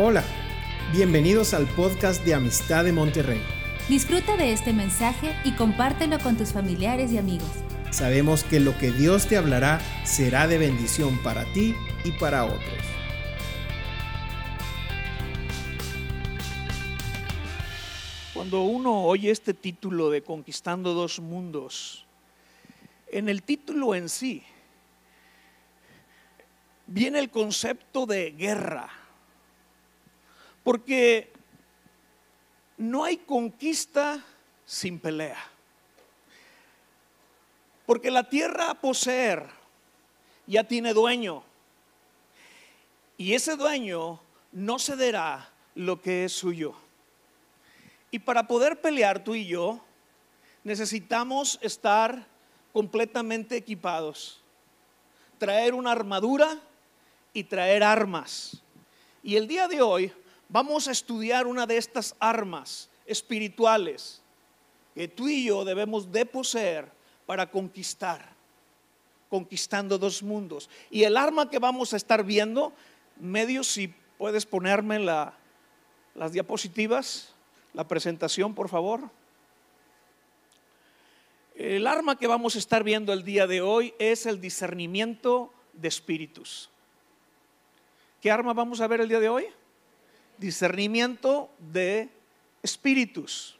Hola, bienvenidos al podcast de Amistad de Monterrey. Disfruta de este mensaje y compártelo con tus familiares y amigos. Sabemos que lo que Dios te hablará será de bendición para ti y para otros. Cuando uno oye este título de Conquistando dos mundos, en el título en sí viene el concepto de guerra, porque no hay conquista sin pelea. Porque la tierra a poseer ya tiene dueño. Y ese dueño no cederá lo que es suyo. Y para poder pelear tú y yo, necesitamos estar completamente equipados. Traer una armadura y traer armas. Y el día de hoy vamos a estudiar una de estas armas espirituales que tú y yo debemos de poseer para conquistar, conquistando dos mundos. Y el arma que vamos a estar viendo, medio si puedes ponerme la, las diapositivas, la presentación, por favor. El arma que vamos a estar viendo el día de hoy es el discernimiento de espíritus. ¿Qué arma vamos a ver el día de hoy? Discernimiento de espíritus.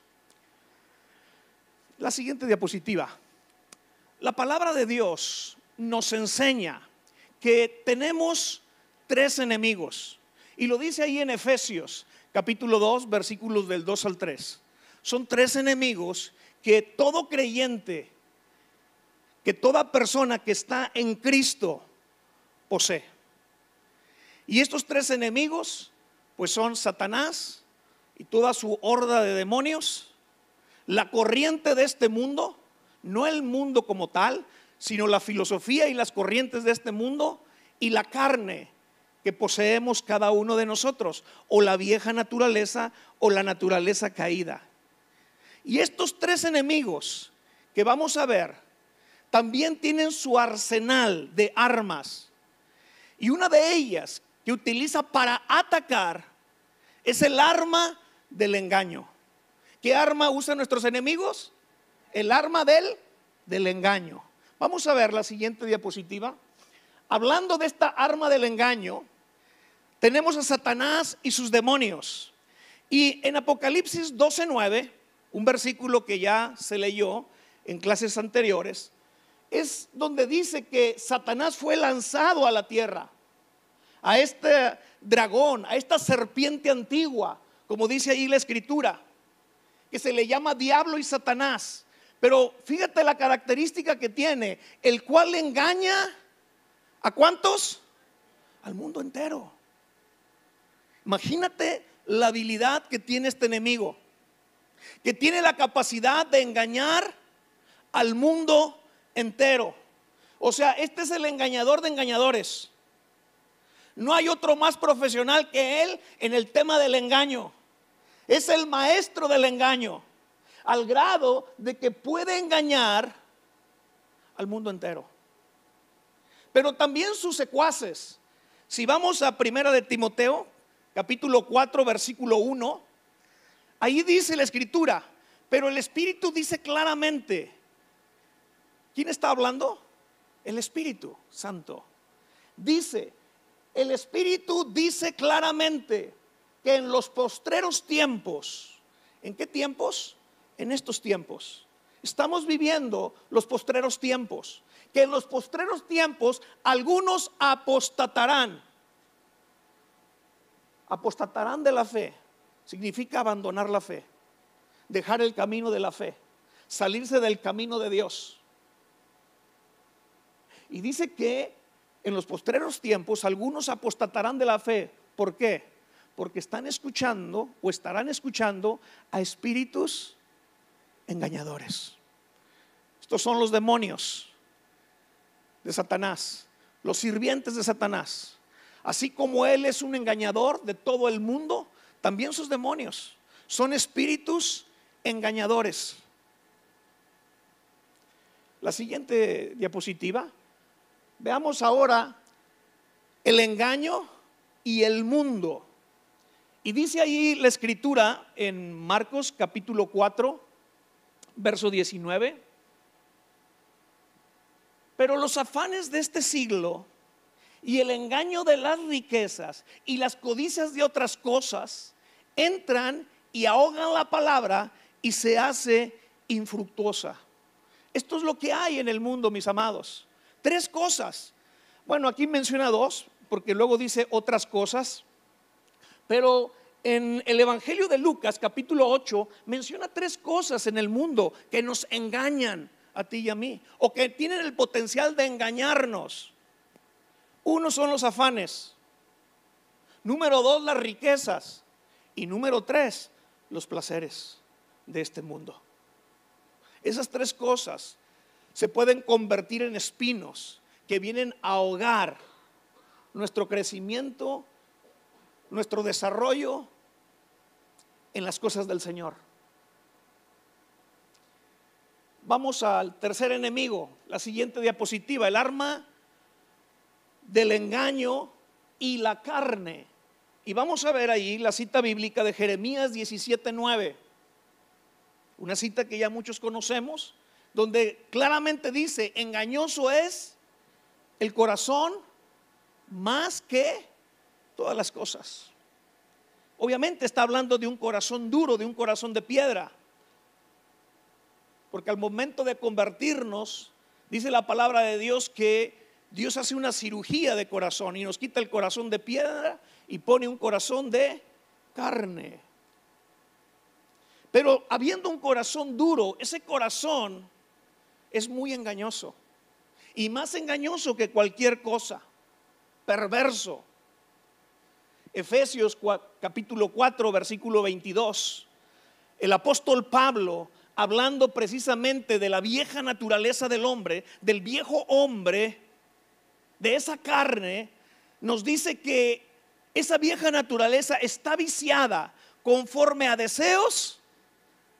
La siguiente diapositiva. La palabra de Dios nos enseña que tenemos tres enemigos. Y lo dice ahí en Efesios, capítulo 2, versículos del 2 al 3. Son tres enemigos que todo creyente, que toda persona que está en Cristo posee. Y estos tres enemigos pues son Satanás y toda su horda de demonios, la corriente de este mundo, no el mundo como tal, sino la filosofía y las corrientes de este mundo y la carne que poseemos cada uno de nosotros, o la vieja naturaleza o la naturaleza caída. Y estos tres enemigos que vamos a ver, también tienen su arsenal de armas. Y una de ellas que utiliza para atacar es el arma del engaño. ¿Qué arma usan nuestros enemigos? El arma del, del engaño. Vamos a ver la siguiente diapositiva. Hablando de esta arma del engaño, tenemos a Satanás y sus demonios. Y en Apocalipsis 12:9, un versículo que ya se leyó en clases anteriores, es donde dice que Satanás fue lanzado a la tierra a este dragón, a esta serpiente antigua, como dice ahí la escritura, que se le llama diablo y Satanás. Pero fíjate la característica que tiene, el cual engaña a cuántos? Al mundo entero. Imagínate la habilidad que tiene este enemigo, que tiene la capacidad de engañar al mundo entero. O sea, este es el engañador de engañadores. No hay otro más profesional que él en el tema del engaño. Es el maestro del engaño, al grado de que puede engañar al mundo entero. Pero también sus secuaces. Si vamos a Primera de Timoteo, capítulo 4, versículo 1, ahí dice la escritura, pero el Espíritu dice claramente, ¿quién está hablando? El Espíritu Santo. Dice, el Espíritu dice claramente que en los postreros tiempos, ¿en qué tiempos? En estos tiempos. Estamos viviendo los postreros tiempos. Que en los postreros tiempos algunos apostatarán. Apostatarán de la fe. Significa abandonar la fe. Dejar el camino de la fe. Salirse del camino de Dios. Y dice que en los postreros tiempos algunos apostatarán de la fe. ¿Por qué? Porque están escuchando o estarán escuchando a espíritus engañadores. Estos son los demonios de Satanás, los sirvientes de Satanás. Así como Él es un engañador de todo el mundo, también sus demonios son espíritus engañadores. La siguiente diapositiva. Veamos ahora el engaño y el mundo. Y dice ahí la escritura en Marcos capítulo 4, verso 19. Pero los afanes de este siglo y el engaño de las riquezas y las codicias de otras cosas entran y ahogan la palabra y se hace infructuosa. Esto es lo que hay en el mundo, mis amados. Tres cosas. Bueno, aquí menciona dos, porque luego dice otras cosas. Pero en el Evangelio de Lucas, capítulo 8, menciona tres cosas en el mundo que nos engañan a ti y a mí, o que tienen el potencial de engañarnos. Uno son los afanes. Número dos, las riquezas. Y número tres, los placeres de este mundo. Esas tres cosas se pueden convertir en espinos que vienen a ahogar nuestro crecimiento, nuestro desarrollo en las cosas del Señor. Vamos al tercer enemigo, la siguiente diapositiva, el arma del engaño y la carne. Y vamos a ver ahí la cita bíblica de Jeremías 17:9. Una cita que ya muchos conocemos, donde claramente dice, engañoso es el corazón más que todas las cosas. Obviamente está hablando de un corazón duro, de un corazón de piedra. Porque al momento de convertirnos, dice la palabra de Dios que Dios hace una cirugía de corazón y nos quita el corazón de piedra y pone un corazón de carne. Pero habiendo un corazón duro, ese corazón es muy engañoso. Y más engañoso que cualquier cosa. Perverso. Efesios capítulo 4, versículo 22. El apóstol Pablo, hablando precisamente de la vieja naturaleza del hombre, del viejo hombre, de esa carne, nos dice que esa vieja naturaleza está viciada conforme a deseos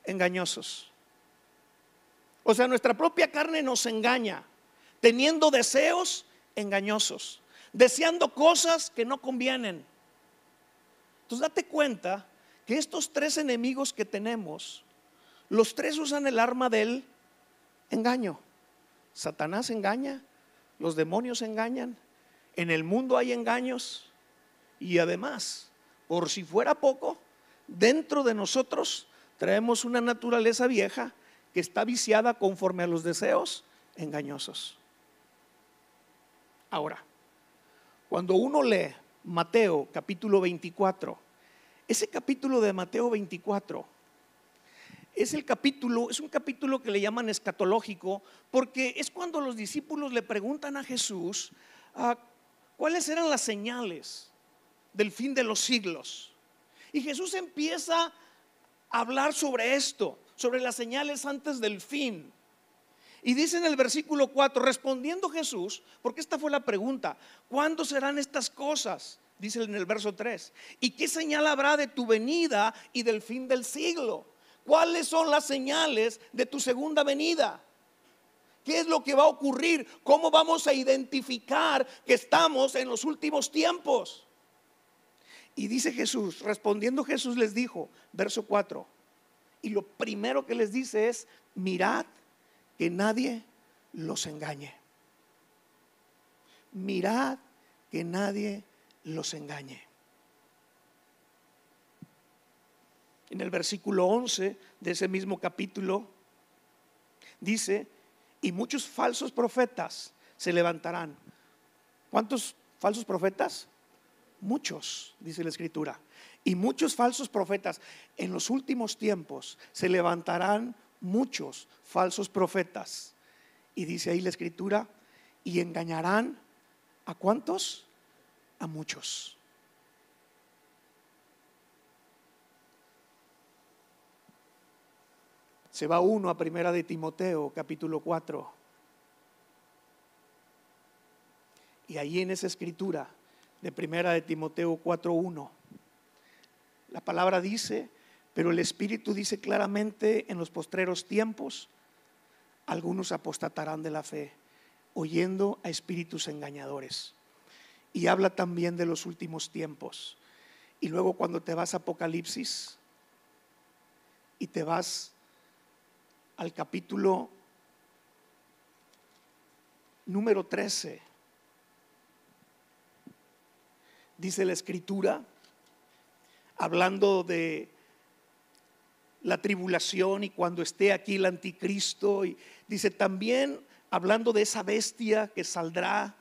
engañosos. O sea, nuestra propia carne nos engaña, teniendo deseos engañosos, deseando cosas que no convienen. Entonces date cuenta que estos tres enemigos que tenemos, los tres usan el arma del engaño. Satanás engaña, los demonios engañan, en el mundo hay engaños y además, por si fuera poco, dentro de nosotros traemos una naturaleza vieja está viciada conforme a los deseos engañosos. Ahora, cuando uno lee Mateo capítulo 24, ese capítulo de Mateo 24 es el capítulo, es un capítulo que le llaman escatológico, porque es cuando los discípulos le preguntan a Jesús ah, cuáles eran las señales del fin de los siglos. Y Jesús empieza a hablar sobre esto, sobre las señales antes del fin. Y dice en el versículo 4, respondiendo Jesús, porque esta fue la pregunta, ¿cuándo serán estas cosas? Dice en el verso 3, ¿y qué señal habrá de tu venida y del fin del siglo? ¿Cuáles son las señales de tu segunda venida? ¿Qué es lo que va a ocurrir? ¿Cómo vamos a identificar que estamos en los últimos tiempos? Y dice Jesús, respondiendo Jesús les dijo, verso 4, y lo primero que les dice es, mirad que nadie los engañe. Mirad que nadie los engañe. en el versículo 11 de ese mismo capítulo, dice, y muchos falsos profetas se levantarán. ¿Cuántos falsos profetas? Muchos, dice la escritura. Y muchos falsos profetas. En los últimos tiempos se levantarán muchos falsos profetas. Y dice ahí la escritura, y engañarán a cuántos? A muchos. Se va uno a Primera de Timoteo, capítulo 4. Y ahí en esa escritura de Primera de Timoteo 4.1, la palabra dice, pero el Espíritu dice claramente en los postreros tiempos, algunos apostatarán de la fe, oyendo a espíritus engañadores. Y habla también de los últimos tiempos. Y luego cuando te vas a Apocalipsis y te vas al capítulo número 13, dice la escritura, hablando de la tribulación y cuando esté aquí el anticristo, y dice también hablando de esa bestia que saldrá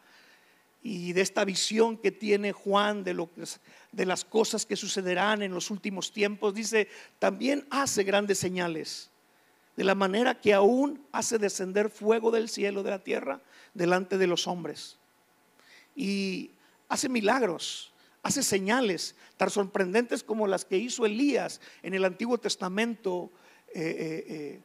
y de esta visión que tiene Juan de, lo de las cosas que sucederán en los últimos tiempos, dice, también hace grandes señales, de la manera que aún hace descender fuego del cielo, de la tierra, delante de los hombres. Y hace milagros, hace señales tan sorprendentes como las que hizo Elías en el Antiguo Testamento, eh, eh, eh,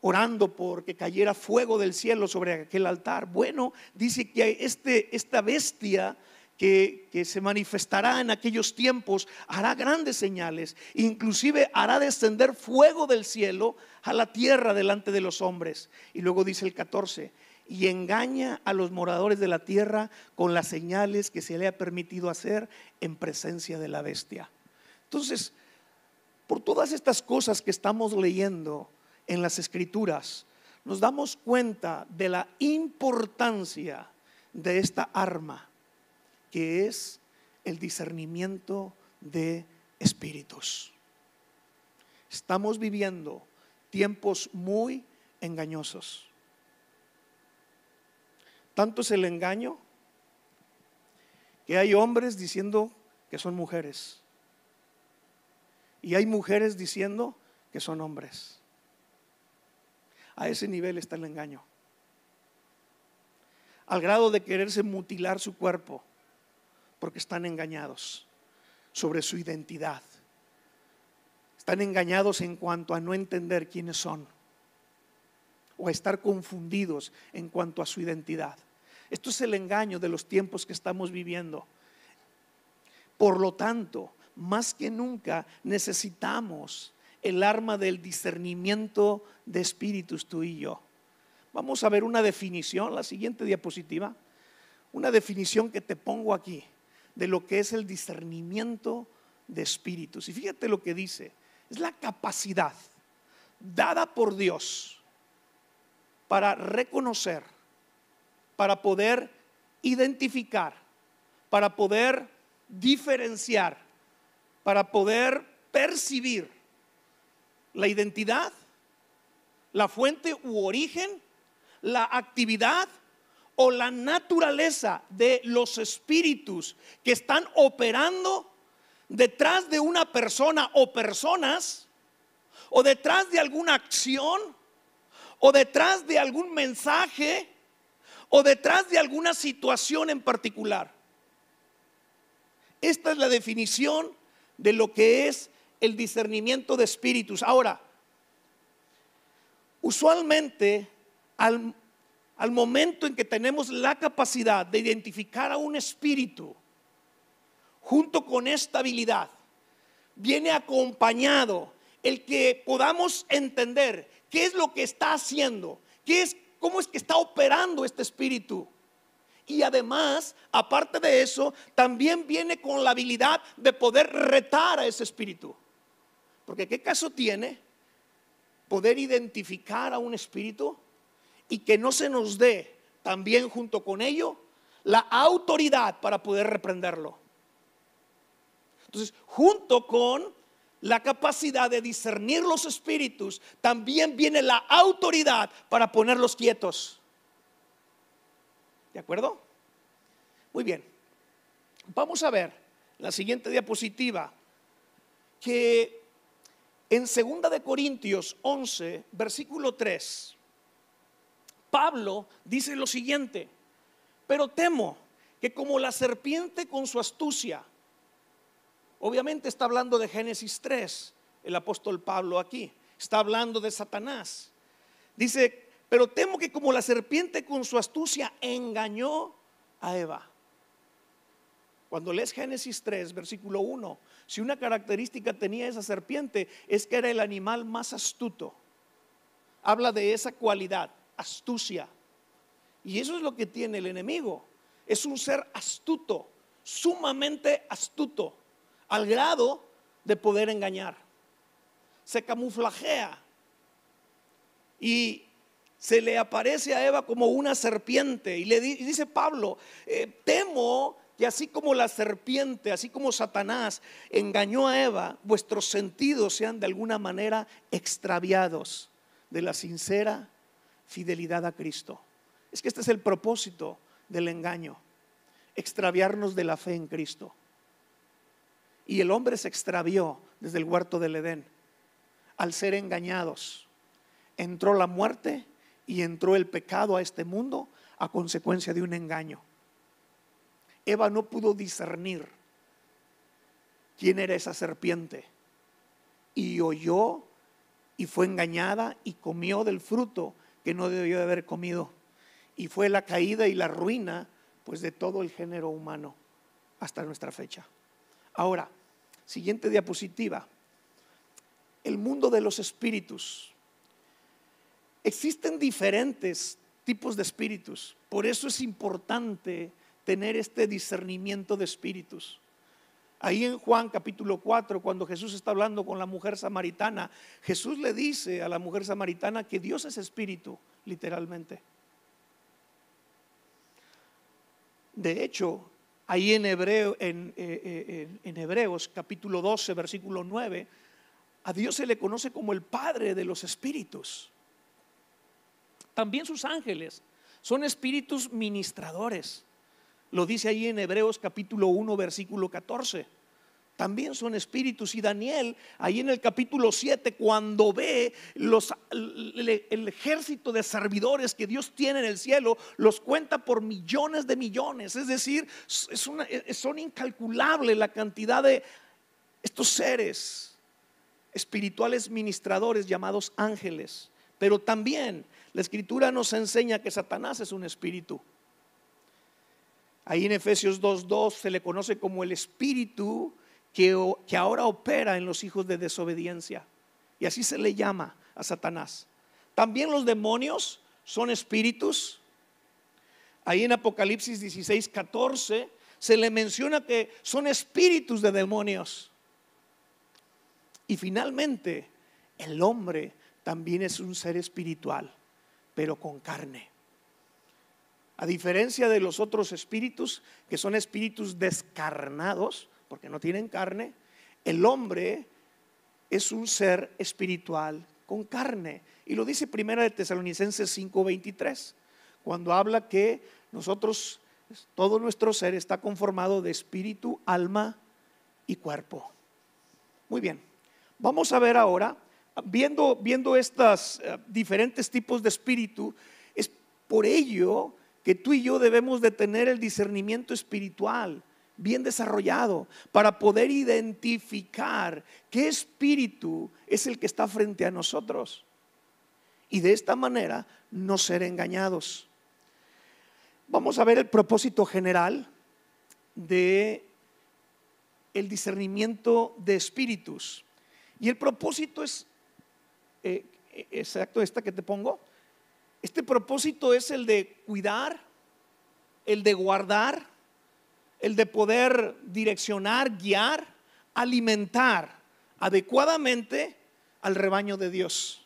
orando por que cayera fuego del cielo sobre aquel altar. Bueno, dice que este, esta bestia que, que, se manifestará en aquellos tiempos hará grandes señales, inclusive hará descender fuego del cielo a la tierra delante de los hombres. Y luego dice el 14, y engaña a los moradores de la tierra con las señales que se le ha permitido hacer en presencia de la bestia. Entonces, por todas estas cosas que estamos leyendo en las escrituras, nos damos cuenta de la importancia de esta arma, que es el discernimiento de espíritus. Estamos viviendo tiempos muy engañosos. Tanto es el engaño que hay hombres diciendo que son mujeres. Y hay mujeres diciendo que son hombres. A ese nivel está el engaño. Al grado de quererse mutilar su cuerpo porque están engañados sobre su identidad. Están engañados en cuanto a no entender quiénes son o a estar confundidos en cuanto a su identidad. Esto es el engaño de los tiempos que estamos viviendo. Por lo tanto, más que nunca necesitamos el arma del discernimiento de espíritus tú y yo. Vamos a ver una definición, la siguiente diapositiva, una definición que te pongo aquí de lo que es el discernimiento de espíritus. Y fíjate lo que dice, es la capacidad dada por Dios para reconocer para poder identificar, para poder diferenciar, para poder percibir la identidad, la fuente u origen, la actividad o la naturaleza de los espíritus que están operando detrás de una persona o personas, o detrás de alguna acción, o detrás de algún mensaje, o detrás de alguna situación en particular. Esta es la definición de lo que es el discernimiento de espíritus. Ahora, usualmente al, momento en que tenemos la capacidad de identificar a un espíritu, junto con esta habilidad, viene acompañado el que podamos entender qué es lo que está haciendo, qué es cómo es que está operando este espíritu. Y además, aparte de eso, también viene con la habilidad de poder retar a ese espíritu. Porque ¿qué caso tiene poder identificar a un espíritu y que no se nos dé también junto con ello la autoridad para poder reprenderlo? Entonces, junto con la capacidad de discernir los espíritus, también viene la autoridad para ponerlos quietos. ¿De acuerdo? Muy bien. Vamos a ver la siguiente diapositiva que en 2 de Corintios 11, versículo 3, Pablo dice lo siguiente: "Pero temo que como la serpiente con su astucia Obviamente está hablando de Génesis 3, el apóstol Pablo aquí. Está hablando de Satanás. Dice, pero temo que como la serpiente con su astucia engañó a Eva. Cuando lees Génesis 3, versículo 1, si una característica tenía esa serpiente es que era el animal más astuto. Habla de esa cualidad, astucia. Y eso es lo que tiene el enemigo. Es un ser astuto sumamente astuto, al grado de poder engañar. Se camuflajea y se le aparece a Eva como una serpiente. Y le dice Pablo, eh, temo que así como la serpiente, así como Satanás engañó a Eva, vuestros sentidos sean de alguna manera extraviados de la sincera fidelidad a Cristo. Es que este es el propósito del engaño, extraviarnos de la fe en Cristo. Y el hombre se extravió desde el huerto del Edén al ser engañados. Entró la muerte y entró el pecado a este mundo a consecuencia de un engaño. Eva no pudo discernir quién era esa serpiente y oyó y fue engañada y comió del fruto que no debió de haber comido. Y fue la caída y la ruina pues de todo el género humano hasta nuestra fecha. Ahora, siguiente diapositiva. El mundo de los espíritus. Existen diferentes tipos de espíritus. Por eso es importante tener este discernimiento de espíritus. Ahí en Juan capítulo 4, cuando Jesús está hablando con la mujer samaritana, Jesús le dice a la mujer samaritana que Dios es espíritu, literalmente. De hecho, ahí en, Hebreo, en, eh, eh, Hebreos capítulo 12, versículo 9, a Dios se le conoce como el Padre de los espíritus. También sus ángeles son espíritus ministradores. Lo dice ahí en Hebreos capítulo 1, versículo 14. También son espíritus. Y Daniel, ahí en el capítulo 7, cuando ve los, el, ejército de servidores que Dios tiene en el cielo, los cuenta por millones de millones. Es decir, es una, son incalculables la cantidad de estos seres espirituales ministradores llamados ángeles. Pero también la escritura nos enseña que Satanás es un espíritu. Ahí en Efesios 2.2 se le conoce como el espíritu que, ahora opera en los hijos de desobediencia. Y así se le llama a Satanás. También los demonios son espíritus. Ahí en Apocalipsis 16.14 se le menciona que son espíritus de demonios. Y finalmente, el hombre también es un ser espiritual, pero con carne. A diferencia de los otros espíritus, que son espíritus descarnados, porque no tienen carne, el hombre es un ser espiritual con carne. Y lo dice primera de Tesalonicenses 5:23, cuando habla que nosotros, todo nuestro ser está conformado de espíritu, alma y cuerpo. Muy bien, vamos a ver ahora, viendo, viendo estos eh, diferentes tipos de espíritu, es por ello que tú y yo debemos de tener el discernimiento espiritual bien desarrollado para poder identificar qué espíritu es el que está frente a nosotros y de esta manera no ser engañados. Vamos a ver el propósito general de el discernimiento de espíritus. Y el propósito es eh, exacto esta que te pongo, este propósito es el de cuidar, el de guardar, el de poder direccionar, guiar, alimentar adecuadamente al rebaño de Dios.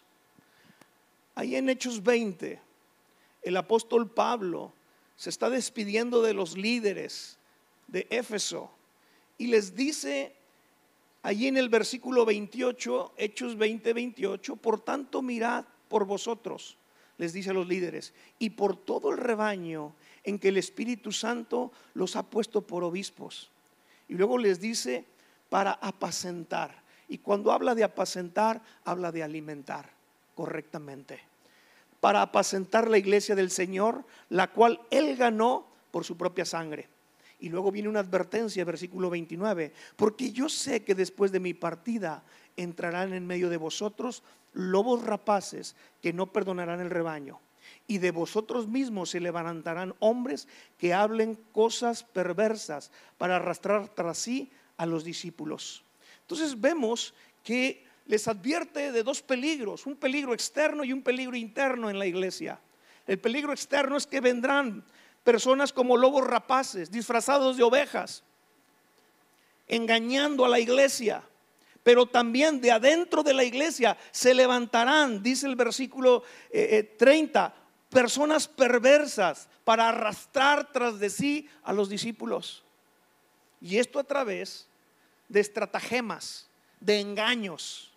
Ahí en Hechos 20, el apóstol Pablo se está despidiendo de los líderes de Éfeso y les dice allí en el versículo 28, Hechos 20, 28, por tanto mirad por vosotros les dice a los líderes, y por todo el rebaño en que el Espíritu Santo los ha puesto por obispos. Y luego les dice, para apacentar. Y cuando habla de apacentar, habla de alimentar correctamente. Para apacentar la iglesia del Señor, la cual Él ganó por su propia sangre. Y luego viene una advertencia, versículo 29, porque yo sé que después de mi partida entrarán en medio de vosotros lobos rapaces que no perdonarán el rebaño. Y de vosotros mismos se levantarán hombres que hablen cosas perversas para arrastrar tras sí a los discípulos. Entonces vemos que les advierte de dos peligros, un peligro externo y un peligro interno en la iglesia. El peligro externo es que vendrán personas como lobos rapaces, disfrazados de ovejas, engañando a la iglesia. Pero también de adentro de la iglesia se levantarán, dice el versículo 30, eh, eh, personas perversas para arrastrar tras de sí a los discípulos. Y esto a través de estratagemas, de engaños.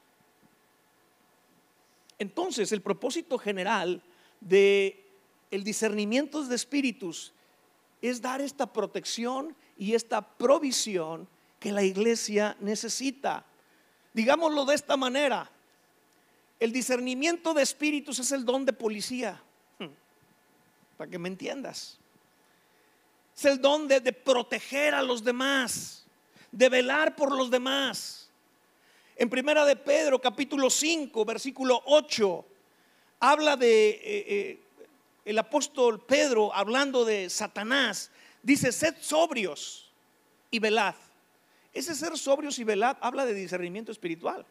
Entonces, el propósito general de el discernimiento de espíritus es dar esta protección y esta provisión que la iglesia necesita. Digámoslo de esta manera, el discernimiento de espíritus es el don de policía. Para que me entiendas. Es el don de, proteger a los demás, de velar por los demás. En primera de Pedro, capítulo 5, versículo 8, habla de eh, eh, el apóstol Pedro hablando de Satanás, dice, sed sobrios y velad. Ese ser sobrios y velad habla de discernimiento espiritual.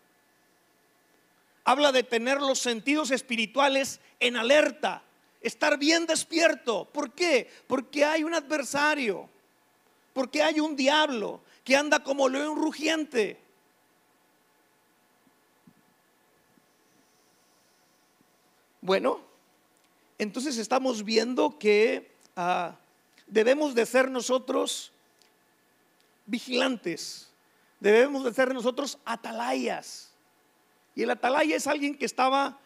Habla de tener los sentidos espirituales en alerta, estar bien despierto. ¿Por qué? Porque hay un adversario, porque hay un diablo que anda como león rugiente. Bueno, entonces estamos viendo que ah, debemos de ser nosotros vigilantes, debemos de ser nosotros atalayas. Y el atalaya es alguien que estaba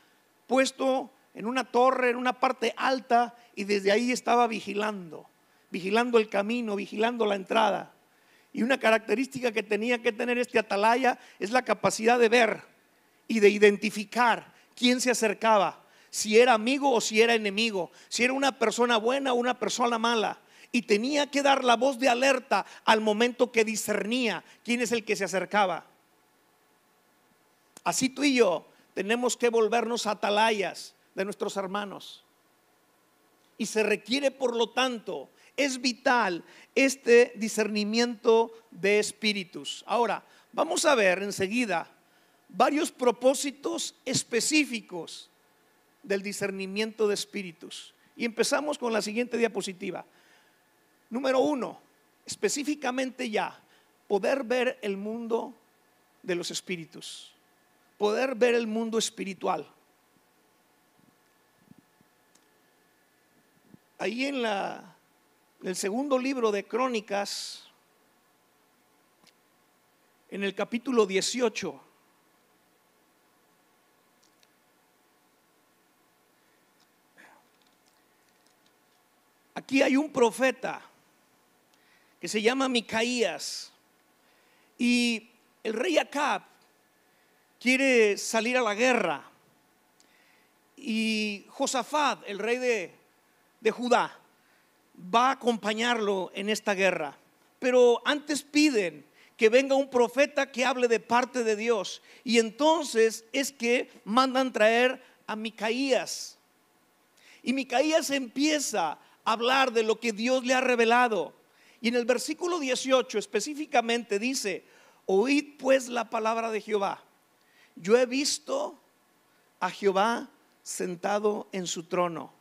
puesto en una torre, en una parte alta, y desde ahí estaba vigilando, vigilando el camino, vigilando la entrada. Y una característica que tenía que tener este atalaya es la capacidad de ver y de identificar quién se acercaba si era amigo o si era enemigo, si era una persona buena o una persona mala. Y tenía que dar la voz de alerta al momento que discernía quién es el que se acercaba. Así tú y yo tenemos que volvernos atalayas de nuestros hermanos. Y se requiere, por lo tanto, es vital este discernimiento de espíritus. Ahora, vamos a ver enseguida varios propósitos específicos del discernimiento de espíritus. Y empezamos con la siguiente diapositiva. Número uno, específicamente ya, poder ver el mundo de los espíritus, poder ver el mundo espiritual. Ahí en, la, en el segundo libro de Crónicas, en el capítulo 18, Aquí hay un profeta que se llama Micaías y el rey Acab quiere salir a la guerra y Josafat, el rey de, de Judá, va a acompañarlo en esta guerra. Pero antes piden que venga un profeta que hable de parte de Dios. Y entonces es que mandan traer a Micaías. Y Micaías empieza hablar de lo que Dios le ha revelado. Y en el versículo 18 específicamente dice, oíd pues la palabra de Jehová. Yo he visto a Jehová sentado en su trono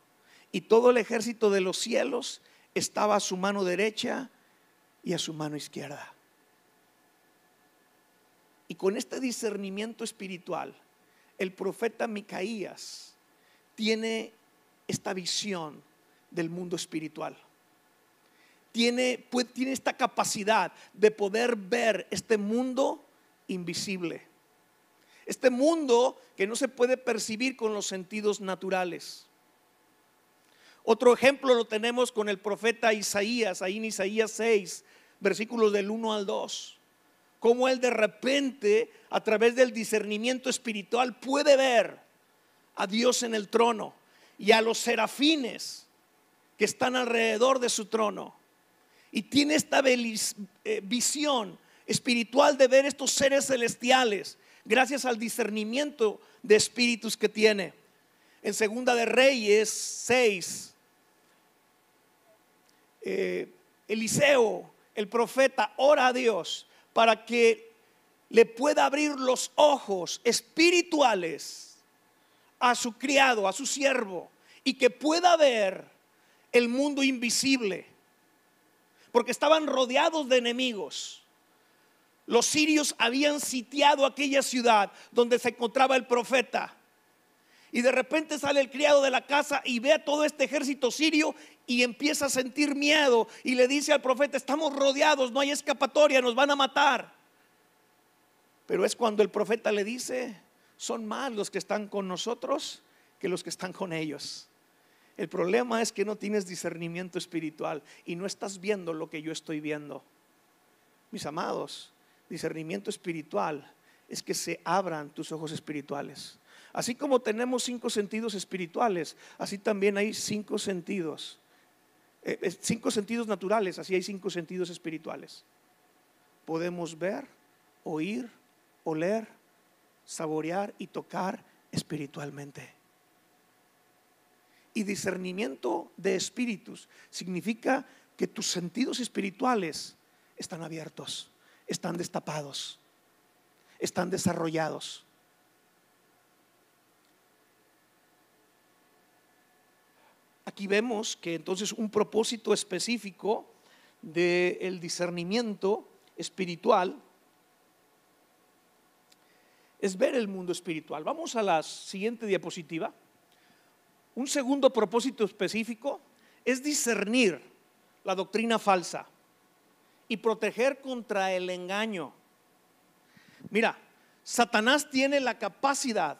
y todo el ejército de los cielos estaba a su mano derecha y a su mano izquierda. Y con este discernimiento espiritual, el profeta Micaías tiene esta visión del mundo espiritual. Tiene, tiene esta capacidad de poder ver este mundo invisible. Este mundo que no se puede percibir con los sentidos naturales. Otro ejemplo lo tenemos con el profeta Isaías, ahí en Isaías 6, versículos del 1 al 2. Cómo él de repente, a través del discernimiento espiritual, puede ver a Dios en el trono y a los serafines que están alrededor de su trono. Y tiene esta eh, visión espiritual de ver estos seres celestiales gracias al discernimiento de espíritus que tiene. En Segunda de Reyes 6, eh, Eliseo, el profeta, ora a Dios para que le pueda abrir los ojos espirituales a su criado, a su siervo, y que pueda ver el mundo invisible, porque estaban rodeados de enemigos. Los sirios habían sitiado aquella ciudad donde se encontraba el profeta. Y de repente sale el criado de la casa y ve a todo este ejército sirio y empieza a sentir miedo y le dice al profeta, estamos rodeados, no hay escapatoria, nos van a matar. Pero es cuando el profeta le dice, son más los que están con nosotros que los que están con ellos. El problema es que no tienes discernimiento espiritual y no estás viendo lo que yo estoy viendo. Mis amados, discernimiento espiritual es que se abran tus ojos espirituales. Así como tenemos cinco sentidos espirituales, así también hay cinco sentidos. Eh, cinco sentidos naturales, así hay cinco sentidos espirituales. Podemos ver, oír, oler, saborear y tocar espiritualmente. Y discernimiento de espíritus significa que tus sentidos espirituales están abiertos, están destapados, están desarrollados. Aquí vemos que entonces un propósito específico del discernimiento espiritual es ver el mundo espiritual. Vamos a la siguiente diapositiva. Un segundo propósito específico es discernir la doctrina falsa y proteger contra el engaño. Mira, Satanás tiene la capacidad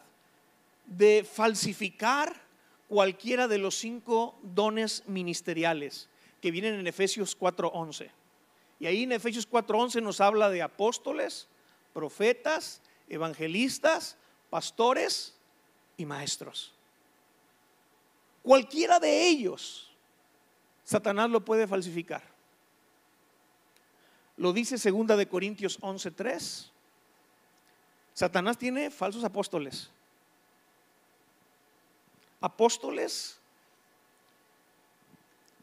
de falsificar cualquiera de los cinco dones ministeriales que vienen en Efesios 4:11. Y ahí en Efesios 4:11 nos habla de apóstoles, profetas, evangelistas, pastores y maestros. Cualquiera de ellos, Satanás lo puede falsificar. Lo dice segunda de Corintios 11:3. Satanás tiene falsos apóstoles. Apóstoles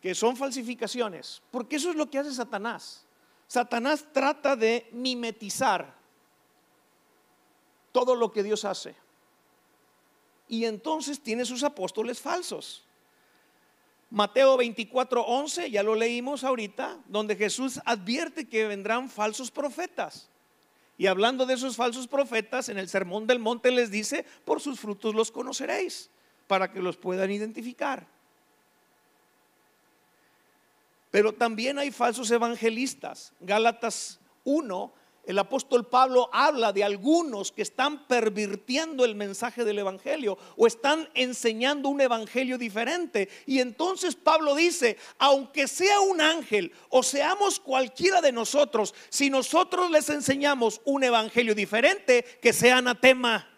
que son falsificaciones, porque eso es lo que hace Satanás. Satanás trata de mimetizar todo lo que Dios hace. Y entonces tiene sus apóstoles falsos. Mateo 24, 11, ya lo leímos ahorita, donde Jesús advierte que vendrán falsos profetas. Y hablando de esos falsos profetas, en el Sermón del Monte les dice, por sus frutos los conoceréis, para que los puedan identificar. Pero también hay falsos evangelistas. Gálatas 1 el apóstol Pablo habla de algunos que están pervirtiendo el mensaje del Evangelio o están enseñando un Evangelio diferente. Y entonces Pablo dice, aunque sea un ángel o seamos cualquiera de nosotros, si nosotros les enseñamos un Evangelio diferente, que sea anatema.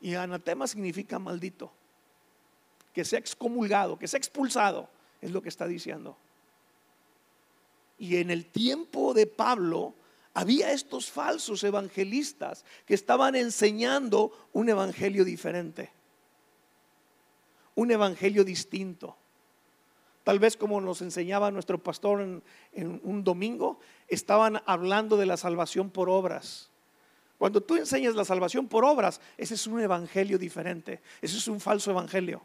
Y anatema significa maldito, que sea excomulgado, que sea expulsado, es lo que está diciendo. Y en el tiempo de Pablo había estos falsos evangelistas que estaban enseñando un evangelio diferente, un evangelio distinto. Tal vez como nos enseñaba nuestro pastor en, un domingo, estaban hablando de la salvación por obras. Cuando tú enseñas la salvación por obras, ese es un evangelio diferente, ese es un falso evangelio.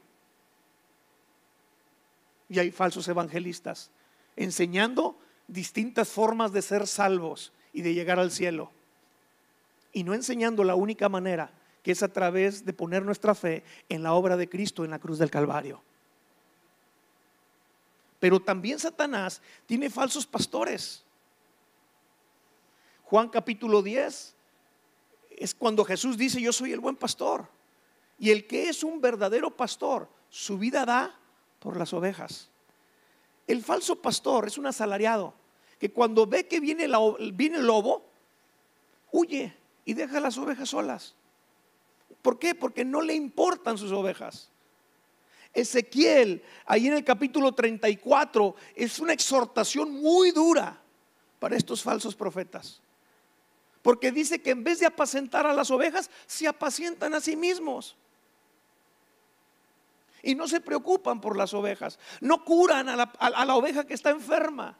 Y hay falsos evangelistas enseñando distintas formas de ser salvos y de llegar al cielo. Y no enseñando la única manera, que es a través de poner nuestra fe en la obra de Cristo en la cruz del Calvario. Pero también Satanás tiene falsos pastores. Juan capítulo 10 es cuando Jesús dice, yo soy el buen pastor. Y el que es un verdadero pastor, su vida da por las ovejas. El falso pastor es un asalariado que cuando ve que viene, el lobo, huye y deja las ovejas solas. ¿Por qué? Porque no le importan sus ovejas. Ezequiel, ahí en el capítulo 34, es una exhortación muy dura para estos falsos profetas. Porque dice que en vez de apacentar a las ovejas, se apacientan a sí mismos. Y no se preocupan por las ovejas. No curan a la, a la oveja que está enferma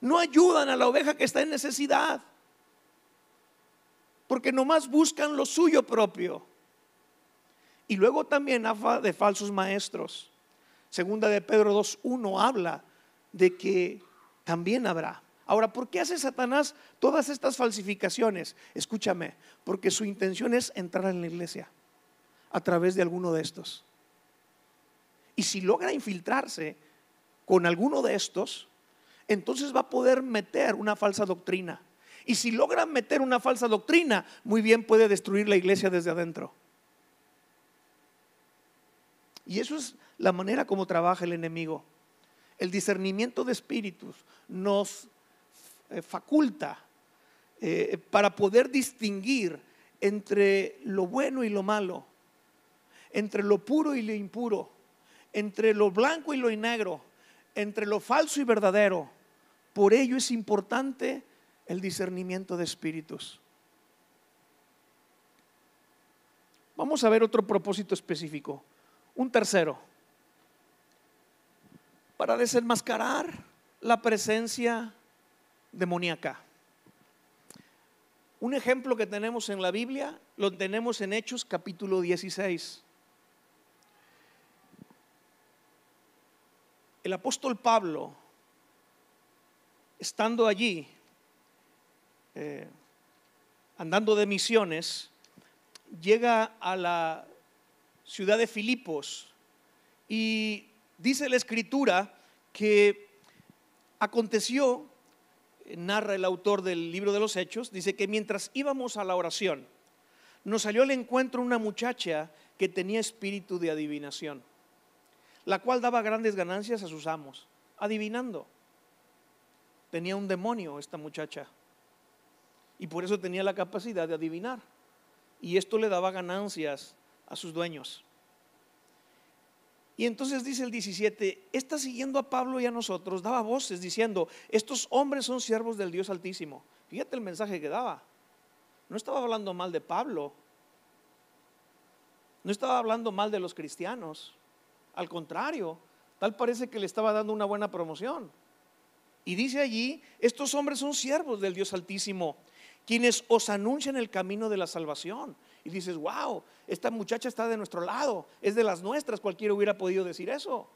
no ayudan a la oveja que está en necesidad, porque nomás buscan lo suyo propio. Y luego también habla de falsos maestros. Segunda de Pedro 2.1 habla de que también habrá. Ahora, ¿por qué hace Satanás todas estas falsificaciones? Escúchame, porque su intención es entrar en la iglesia a través de alguno de estos. Y si logra infiltrarse con alguno de estos, entonces va a poder meter una falsa doctrina. Y si logra meter una falsa doctrina, muy bien puede destruir la iglesia desde adentro. Y eso es la manera como trabaja el enemigo. El discernimiento de espíritus nos faculta eh, para poder distinguir entre lo bueno y lo malo, entre lo puro y lo impuro, entre lo blanco y lo negro, entre lo falso y verdadero. Por ello es importante el discernimiento de espíritus. Vamos a ver otro propósito específico. Un tercero. Para desenmascarar la presencia demoníaca. Un ejemplo que tenemos en la Biblia lo tenemos en Hechos capítulo 16. El apóstol Pablo, estando allí, eh, andando de misiones, llega a la ciudad de Filipos y dice la escritura que aconteció narra el autor del libro de los Hechos, dice que mientras íbamos a la oración, nos salió al encuentro una muchacha que tenía espíritu de adivinación, la cual daba grandes ganancias a sus amos, adivinando. Tenía un demonio esta muchacha y por eso tenía la capacidad de adivinar. Y esto le daba ganancias a sus dueños. Y entonces dice el 17, está siguiendo a Pablo y a nosotros, daba voces diciendo, estos hombres son siervos del Dios Altísimo. Fíjate el mensaje que daba. No estaba hablando mal de Pablo. No estaba hablando mal de los cristianos. Al contrario, tal parece que le estaba dando una buena promoción. Y dice allí, estos hombres son siervos del Dios Altísimo, quienes os anuncian el camino de la salvación y dices, wow, esta muchacha está de nuestro lado, es de las nuestras, cualquiera hubiera podido decir eso.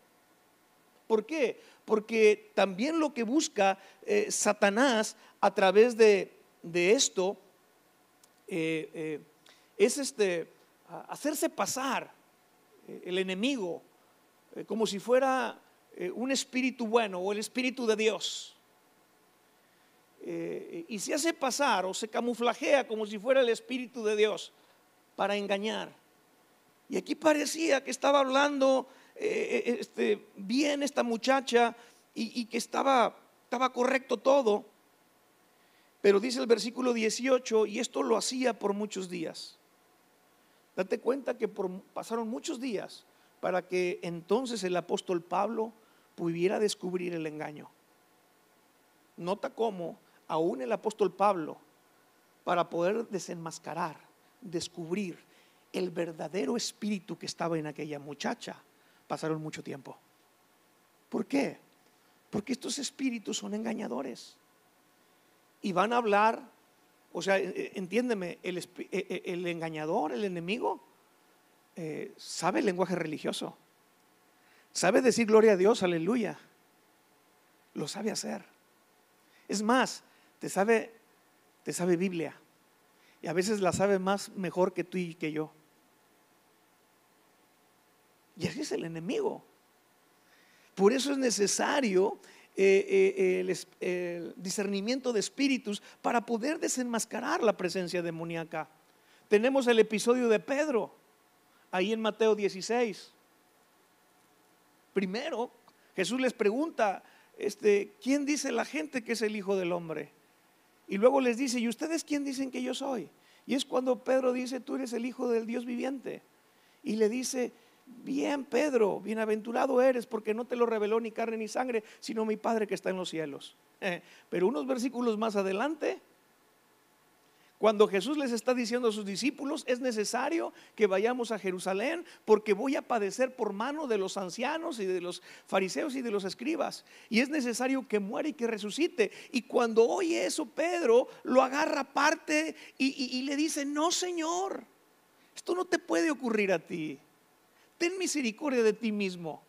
¿Por qué? Porque también lo que busca eh, Satanás a través de, esto eh, eh, es este, hacerse pasar el enemigo como si fuera un espíritu bueno o el espíritu de Dios. y se hace pasar o se camuflajea como si fuera el espíritu de Dios para engañar. Y aquí parecía que estaba hablando eh, eh, este, bien esta muchacha y, que estaba, estaba correcto todo. Pero dice el versículo 18, y esto lo hacía por muchos días. Date cuenta que pasaron muchos días para que entonces el apóstol Pablo pudiera descubrir el engaño. Nota cómo aún el apóstol Pablo, para poder desenmascarar descubrir el verdadero espíritu que estaba en aquella muchacha, pasaron mucho tiempo. ¿Por qué? Porque estos espíritus son engañadores. Y van a hablar, o sea, e, e, entiéndeme, el, e, el engañador, el enemigo, eh, sabe el lenguaje religioso. Sabe decir gloria a Dios, aleluya. Lo sabe hacer. Es más, te sabe, te sabe Biblia y a veces la sabe más mejor que tú y que yo. Y así es el enemigo. Por eso es necesario eh, eh, el, discernimiento de espíritus para poder desenmascarar la presencia demoníaca. Tenemos el episodio de Pedro, ahí en Mateo 16. Primero, Jesús les pregunta, este, ¿quién dice la gente que es el Hijo del Hombre? Y luego les dice, ¿y ustedes quién dicen que yo soy? Y es cuando Pedro dice, tú eres el Hijo del Dios viviente. Y le dice, bien Pedro, bienaventurado eres porque no te lo reveló ni carne ni sangre, sino mi Padre que está en los cielos. pero unos versículos más adelante, cuando Jesús les está diciendo a sus discípulos, es necesario que vayamos a Jerusalén porque voy a padecer por mano de los ancianos y de los fariseos y de los escribas. Y es necesario que muera y que resucite. Y cuando oye eso, Pedro lo agarra aparte y, y le dice, no Señor, esto no te puede ocurrir a ti. Ten misericordia de ti mismo.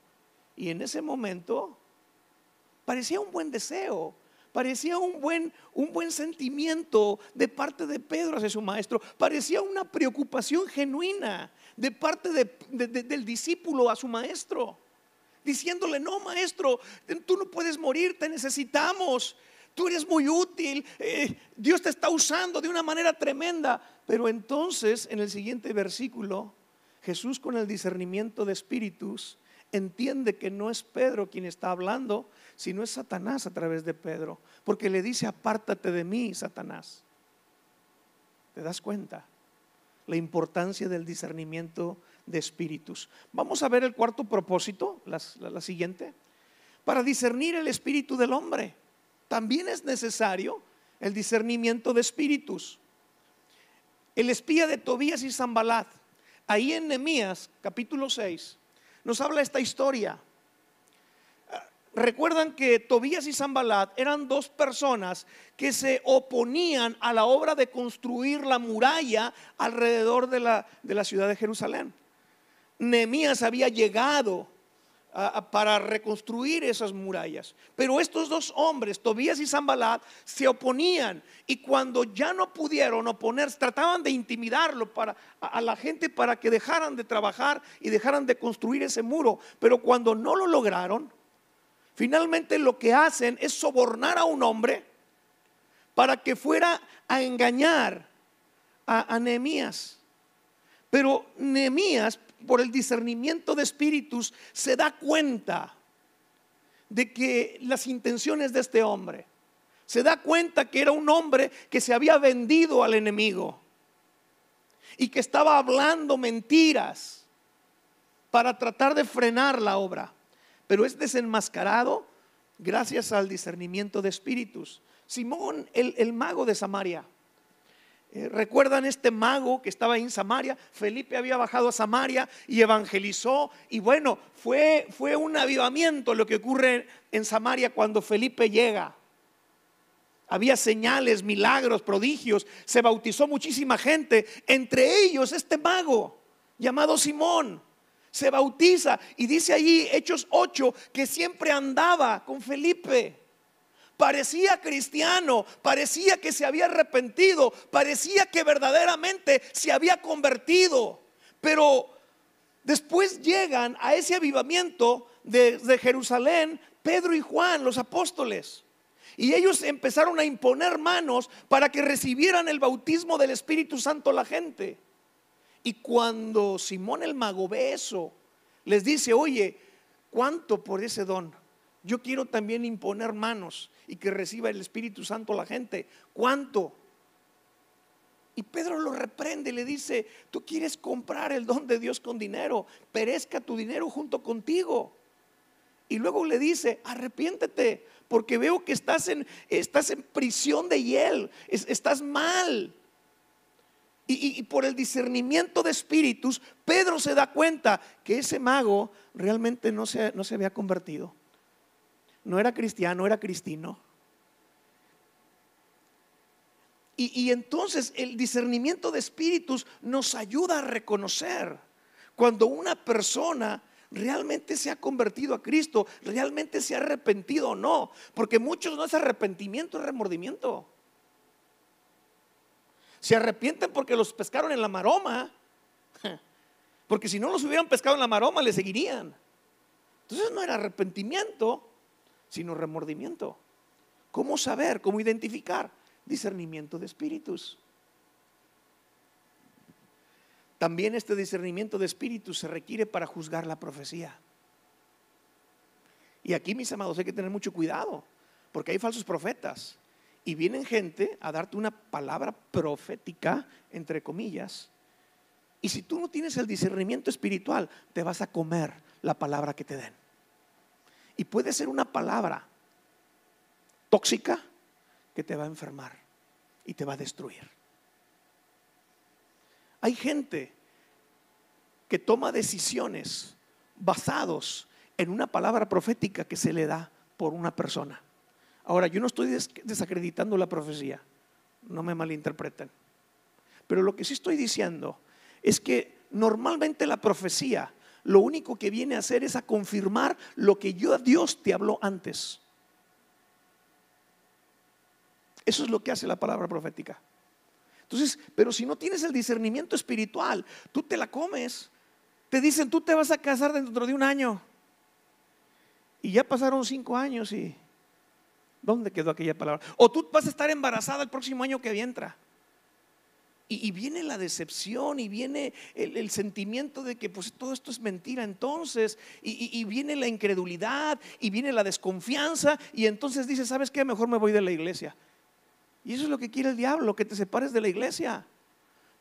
Y en ese momento parecía un buen deseo, parecía un buen, un buen sentimiento de parte de Pedro hacia su maestro, parecía una preocupación genuina de parte del discípulo a su maestro, diciéndole, no maestro, tú no puedes morir, te necesitamos, tú eres muy útil, eh, Dios te está usando de una manera tremenda. Pero entonces, en el siguiente versículo, Jesús con el discernimiento de espíritus entiende que no es Pedro quien está hablando, sino es Satanás a través de Pedro, porque le dice, apártate de mí, Satanás. ¿Te das cuenta? La importancia del discernimiento de espíritus. Vamos a ver el cuarto propósito, la, siguiente. Para discernir el espíritu del hombre, también es necesario el discernimiento de espíritus. El espía de Tobías y Zambalat, ahí en Nehemías capítulo 6, nos habla esta historia. Recuerdan que Tobías y Zambalat eran dos personas que se oponían a la obra de construir la muralla alrededor de la, de la ciudad de Jerusalén. Nehemías había llegado para reconstruir esas murallas. Pero estos dos hombres, Tobías y Zambalat, se oponían y cuando ya no pudieron oponerse, trataban de intimidarlo para, a, la gente para que dejaran de trabajar y dejaran de construir ese muro. Pero cuando no lo lograron, finalmente lo que hacen es sobornar a un hombre para que fuera a engañar a, a Nehemías. Pero Nehemías por el discernimiento de espíritus, se da cuenta de que las intenciones de este hombre, se da cuenta que era un hombre que se había vendido al enemigo y que estaba hablando mentiras para tratar de frenar la obra, pero es desenmascarado gracias al discernimiento de espíritus. Simón, el, el mago de Samaria, eh, ¿Recuerdan este mago que estaba en Samaria? Felipe había bajado a Samaria y evangelizó. Y bueno, fue, fue un avivamiento lo que ocurre en Samaria cuando Felipe llega. Había señales, milagros, prodigios. Se bautizó muchísima gente. Entre ellos este mago llamado Simón. Se bautiza y dice allí, Hechos 8, que siempre andaba con Felipe parecía cristiano, parecía que se había arrepentido, parecía que verdaderamente se había convertido. Pero después llegan a ese avivamiento de, Jerusalén Pedro y Juan, los apóstoles. Y ellos empezaron a imponer manos para que recibieran el bautismo del Espíritu Santo la gente. Y cuando Simón el mago ve eso, les dice, oye, ¿cuánto por ese don? Yo quiero también imponer manos y que reciba el Espíritu Santo la gente. ¿Cuánto? Y Pedro lo reprende y le dice, tú quieres comprar el don de Dios con dinero, perezca tu dinero junto contigo. Y luego le dice, arrepiéntete, porque veo que estás en, estás en prisión de hiel, estás mal. Y, y, por el discernimiento de espíritus, Pedro se da cuenta que ese mago realmente no se, no se había convertido no era cristiano, era cristino. Y, entonces el discernimiento de espíritus nos ayuda a reconocer cuando una persona realmente se ha convertido a Cristo, realmente se ha arrepentido o no, porque muchos no es arrepentimiento, es remordimiento. Se arrepienten porque los pescaron en la maroma, porque si no los hubieran pescado en la maroma le seguirían. Entonces no era arrepentimiento, sino remordimiento. ¿Cómo saber? ¿Cómo identificar? Discernimiento de espíritus. También este discernimiento de espíritus se requiere para juzgar la profecía. Y aquí, mis amados, hay que tener mucho cuidado, porque hay falsos profetas. Y vienen gente a darte una palabra profética, entre comillas. Y si tú no tienes el discernimiento espiritual, te vas a comer la palabra que te den. Y puede ser una palabra tóxica que te va a enfermar y te va a destruir. Hay gente que toma decisiones basados en una palabra profética que se le da por una persona. Ahora, yo no estoy desacreditando la profecía, no me malinterpreten. Pero lo que sí estoy diciendo es que normalmente la profecía lo único que viene a hacer es a confirmar lo que yo, a Dios te habló antes. Eso es lo que hace la palabra profética. Entonces, pero si no tienes el discernimiento espiritual, tú te la comes. Te dicen, tú te vas a casar dentro de un año. Y ya pasaron cinco años y ¿dónde quedó aquella palabra? O tú vas a estar embarazada el próximo año que entra. Y, viene la decepción y viene el, sentimiento de que pues todo esto es mentira entonces. Y, y, viene la incredulidad y viene la desconfianza. Y entonces dices, ¿sabes qué? Mejor me voy de la iglesia. Y eso es lo que quiere el diablo, que te separes de la iglesia.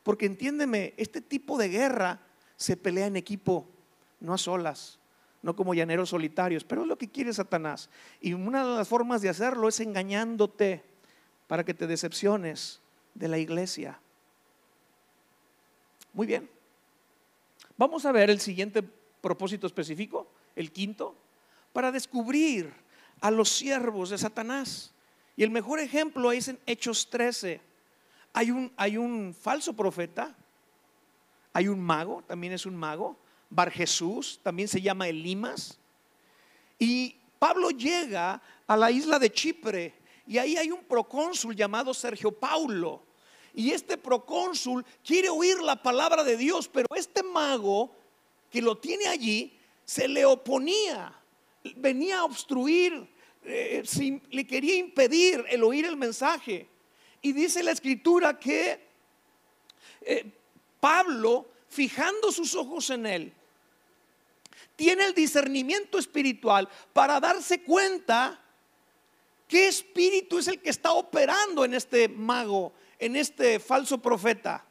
Porque entiéndeme, este tipo de guerra se pelea en equipo, no a solas, no como llaneros solitarios, pero es lo que quiere Satanás. Y una de las formas de hacerlo es engañándote para que te decepciones de la iglesia. Muy bien. Vamos a ver el siguiente propósito específico, el quinto, para descubrir a los siervos de Satanás. Y el mejor ejemplo es en Hechos 13. Hay un, hay un falso profeta, hay un mago, también es un mago, Bar Jesús, también se llama Elimas. Y Pablo llega a la isla de Chipre y ahí hay un procónsul llamado Sergio Paulo. Y este procónsul quiere oír la palabra de Dios, pero este mago que lo tiene allí se le oponía, venía a obstruir eh, le quería impedir el oír el mensaje. Y dice la escritura que eh, Pablo, fijando sus ojos en él, tiene el discernimiento espiritual para darse cuenta qué espíritu es el que está operando en este mago, en este falso profeta.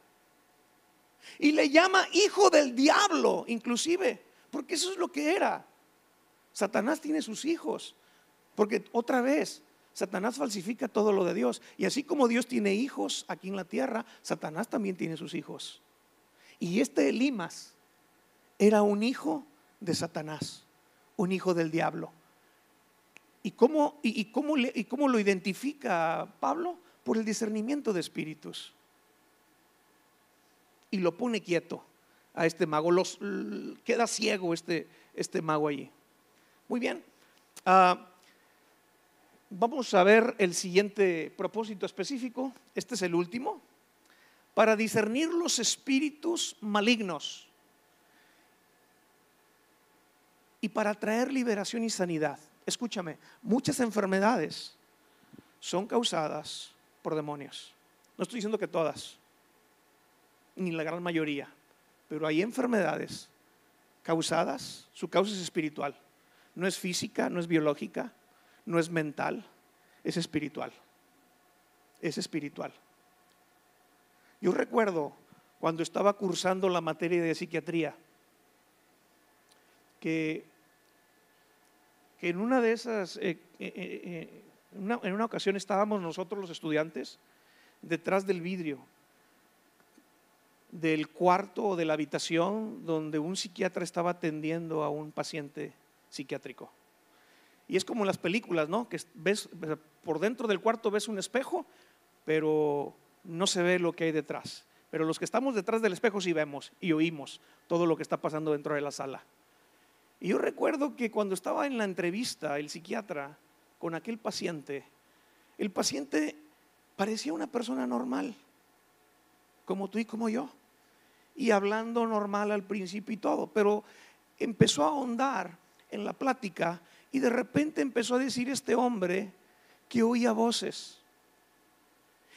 Y le llama hijo del diablo, inclusive, porque eso es lo que era. Satanás tiene sus hijos. Porque otra vez, Satanás falsifica todo lo de Dios. Y así como Dios tiene hijos aquí en la tierra, Satanás también tiene sus hijos. Y este Elimas era un hijo de Satanás, un hijo del diablo. ¿Y cómo, y, cómo, y cómo lo identifica Pablo? Por el discernimiento de espíritus. Y lo pone quieto a este mago. Queda ciego este, este mago allí. Muy bien. Ah, Vamos a ver el siguiente propósito específico, este es el último, para discernir los espíritus malignos y para traer liberación y sanidad. Escúchame, muchas enfermedades son causadas por demonios. No estoy diciendo que todas, ni la gran mayoría, pero hay enfermedades causadas, su causa es espiritual, no es física, no es biológica, no es mental, es espiritual. Es espiritual. Yo recuerdo cuando estaba cursando la materia de psiquiatría, que, que en una de esas, eh, eh, eh, en una ocasión estábamos nosotros los estudiantes detrás del vidrio del cuarto o de la habitación donde un psiquiatra estaba atendiendo a un paciente psiquiátrico. Y es como en las películas, ¿no? Que ves por dentro del cuarto ves un espejo, pero no se ve lo que hay detrás. Pero los que estamos detrás del espejo sí vemos y oímos todo lo que está pasando dentro de la sala. Y yo recuerdo que cuando estaba en la entrevista el psiquiatra con aquel paciente, el paciente parecía una persona normal, como tú y como yo, y hablando normal al principio y todo, pero empezó a ahondar en la plática y de repente empezó a decir este hombre que oía voces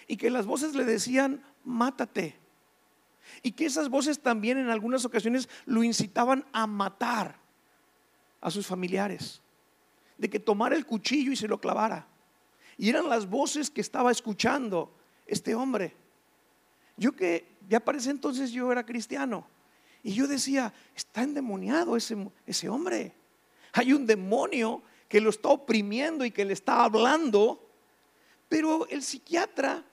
y que las voces le decían, mátate. Y que esas voces también en algunas ocasiones lo incitaban a matar a sus familiares, de que tomara el cuchillo y se lo clavara. Y eran las voces que estaba escuchando este hombre. Yo que ya parece entonces yo era cristiano. Y yo decía, está endemoniado ese, ese hombre. Hay un demonio que lo está oprimiendo y que le está hablando, pero el psiquiatra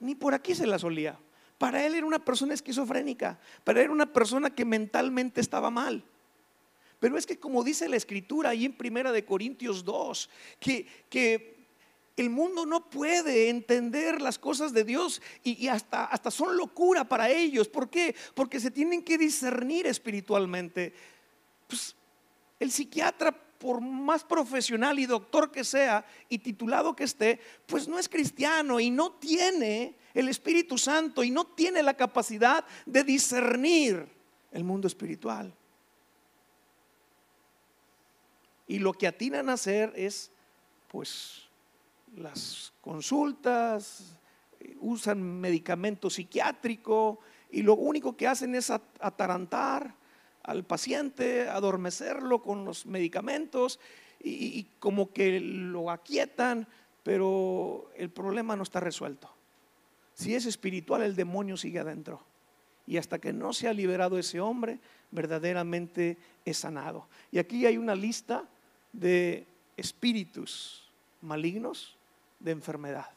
ni por aquí se la solía. Para él era una persona esquizofrénica, para él era una persona que mentalmente estaba mal. Pero es que como dice la escritura ahí en Primera de Corintios 2, que, que el mundo no puede entender las cosas de Dios y, hasta, hasta son locura para ellos. ¿Por qué? Porque se tienen que discernir espiritualmente. Pues el psiquiatra por más profesional y doctor que sea y titulado que esté, pues no es cristiano y no tiene el Espíritu Santo y no tiene la capacidad de discernir el mundo espiritual. Y lo que atinan a hacer es, pues, las consultas, usan medicamento psiquiátrico y lo único que hacen es atarantar al paciente, adormecerlo con los medicamentos y, como que lo aquietan, pero el problema no está resuelto. Si es espiritual, el demonio sigue adentro. Y hasta que no se ha liberado ese hombre, verdaderamente es sanado. Y aquí hay una lista de espíritus malignos de enfermedad.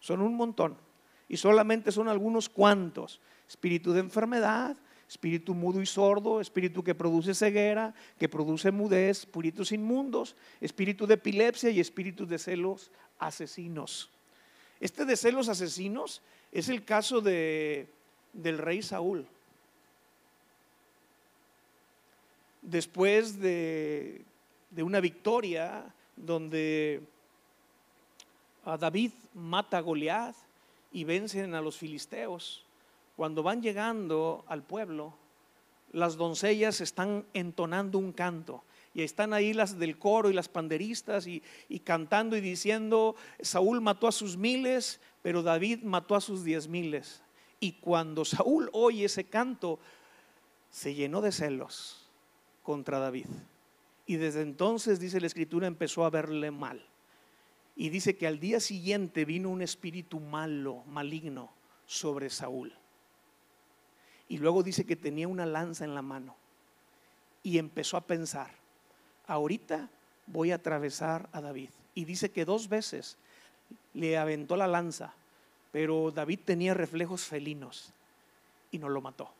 Son un montón. Y solamente son algunos cuantos. Espíritu de enfermedad, espíritu mudo y sordo, espíritu que produce ceguera, que produce mudez, espíritus inmundos, espíritu de epilepsia y espíritu de celos asesinos. Este de celos asesinos es el caso de, del rey Saúl. Después de, de una victoria donde David mata a Goliat y vencen a los filisteos, cuando van llegando al pueblo, las doncellas están entonando un canto. Y están ahí las del coro y las panderistas y, cantando y diciendo, Saúl mató a sus miles, pero David mató a sus diez miles. Y cuando Saúl oye ese canto, se llenó de celos contra David. Y desde entonces, dice la escritura, empezó a verle mal. Y dice que al día siguiente vino un espíritu malo, maligno, sobre Saúl. Y luego dice que tenía una lanza en la mano. Y empezó a pensar, ahorita voy a atravesar a David. Y dice que dos veces le aventó la lanza, pero David tenía reflejos felinos y no lo mató.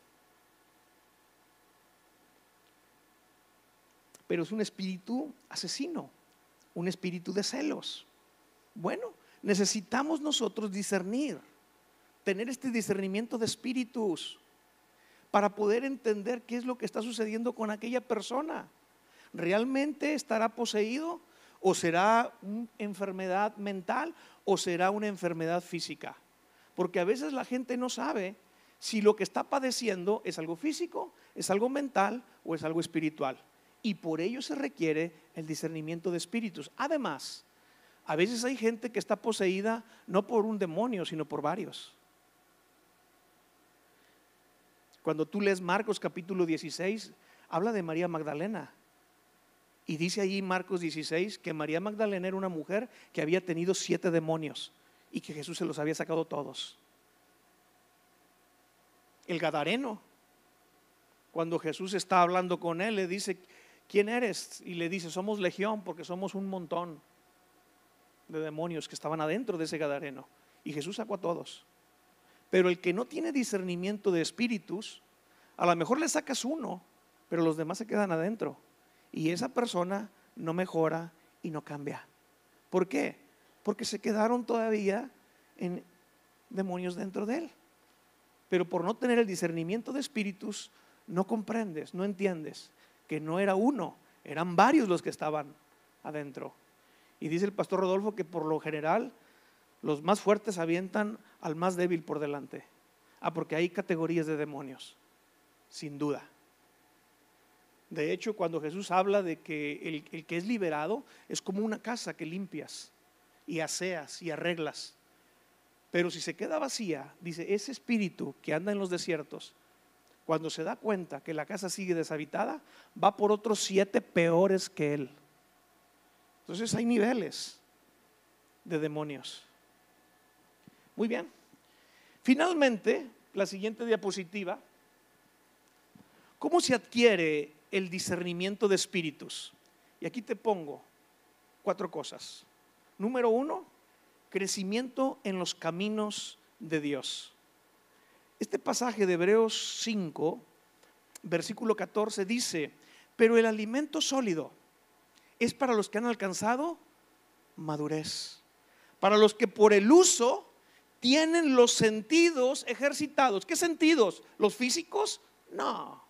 Pero es un espíritu asesino, un espíritu de celos. Bueno, necesitamos nosotros discernir, tener este discernimiento de espíritus para poder entender qué es lo que está sucediendo con aquella persona. ¿Realmente estará poseído o será una enfermedad mental o será una enfermedad física? Porque a veces la gente no sabe si lo que está padeciendo es algo físico, es algo mental o es algo espiritual. Y por ello se requiere el discernimiento de espíritus. Además, a veces hay gente que está poseída no por un demonio, sino por varios. Cuando tú lees Marcos capítulo 16, habla de María Magdalena. Y dice allí Marcos 16 que María Magdalena era una mujer que había tenido siete demonios y que Jesús se los había sacado todos. El Gadareno, cuando Jesús está hablando con él, le dice, ¿quién eres? Y le dice, somos legión porque somos un montón de demonios que estaban adentro de ese Gadareno. Y Jesús sacó a todos. Pero el que no tiene discernimiento de espíritus, a lo mejor le sacas uno, pero los demás se quedan adentro. Y esa persona no mejora y no cambia. ¿Por qué? Porque se quedaron todavía en demonios dentro de él. Pero por no tener el discernimiento de espíritus, no comprendes, no entiendes no era uno, eran varios los que estaban adentro. Y dice el pastor Rodolfo que por lo general los más fuertes avientan al más débil por delante. Ah, porque hay categorías de demonios, sin duda. De hecho, cuando Jesús habla de que el, que es liberado es como una casa que limpias y aseas y arreglas. Pero si se queda vacía, dice, ese espíritu que anda en los desiertos, cuando se da cuenta que la casa sigue deshabitada, va por otros siete peores que él. Entonces hay niveles de demonios. Muy bien. Finalmente, la siguiente diapositiva. ¿Cómo se adquiere el discernimiento de espíritus? Y aquí te pongo cuatro cosas. Número uno, crecimiento en los caminos de Dios. Este pasaje de Hebreos 5, versículo 14 dice, pero el alimento sólido es para los que han alcanzado madurez, para los que por el uso tienen los sentidos ejercitados. ¿Qué sentidos? ¿Los físicos? No.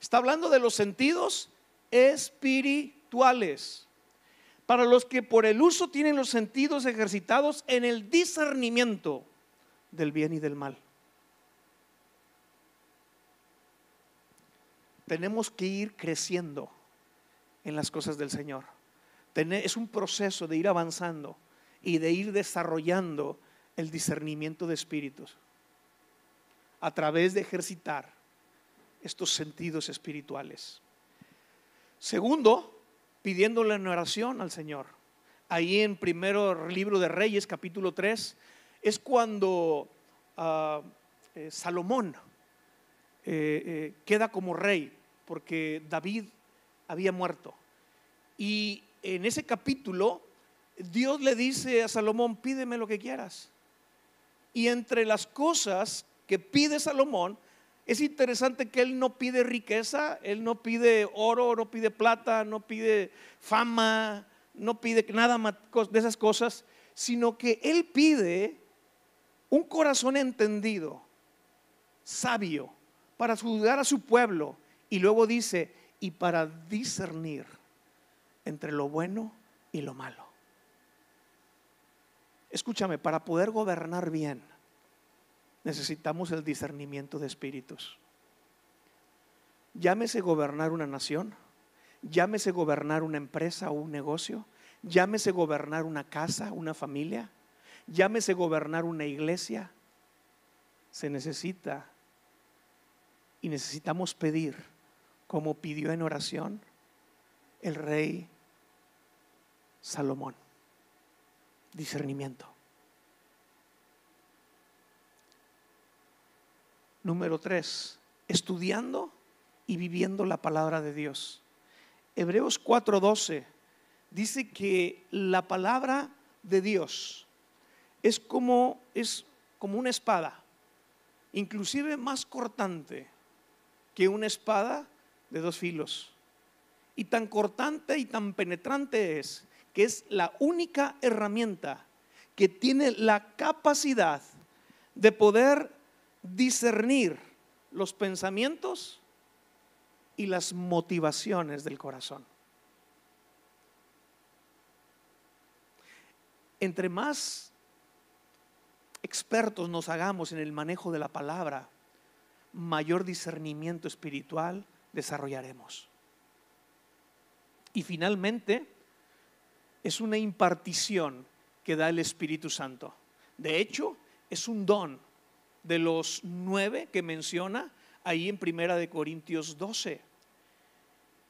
Está hablando de los sentidos espirituales, para los que por el uso tienen los sentidos ejercitados en el discernimiento del bien y del mal. Tenemos que ir creciendo en las cosas del Señor. Es un proceso de ir avanzando y de ir desarrollando el discernimiento de espíritus a través de ejercitar estos sentidos espirituales. Segundo, pidiéndole en oración al Señor. Ahí en primero libro de Reyes, capítulo 3, es cuando ah, eh, Salomón eh, eh, queda como rey, porque David había muerto. Y en ese capítulo, Dios le dice a Salomón, pídeme lo que quieras. Y entre las cosas que pide Salomón, es interesante que él no pide riqueza, él no pide oro, no pide plata, no pide fama, no pide nada de esas cosas, sino que él pide un corazón entendido, sabio, para ayudar a su pueblo. Y luego dice, y para discernir entre lo bueno y lo malo. Escúchame, para poder gobernar bien, necesitamos el discernimiento de espíritus. Llámese gobernar una nación, llámese gobernar una empresa o un negocio, llámese gobernar una casa, una familia, llámese gobernar una iglesia. Se necesita y necesitamos pedir, como pidió en oración el rey Salomón, discernimiento. Número tres, estudiando y viviendo la palabra de Dios. Hebreos 4:12 dice que la palabra de Dios es como, es como una espada, inclusive más cortante que una espada de dos filos. Y tan cortante y tan penetrante es que es la única herramienta que tiene la capacidad de poder discernir los pensamientos y las motivaciones del corazón. Entre más expertos nos hagamos en el manejo de la palabra, mayor discernimiento espiritual desarrollaremos. Y finalmente, es una impartición que da el Espíritu Santo. De hecho, es un don de los nueve que menciona ahí en Primera de Corintios 12.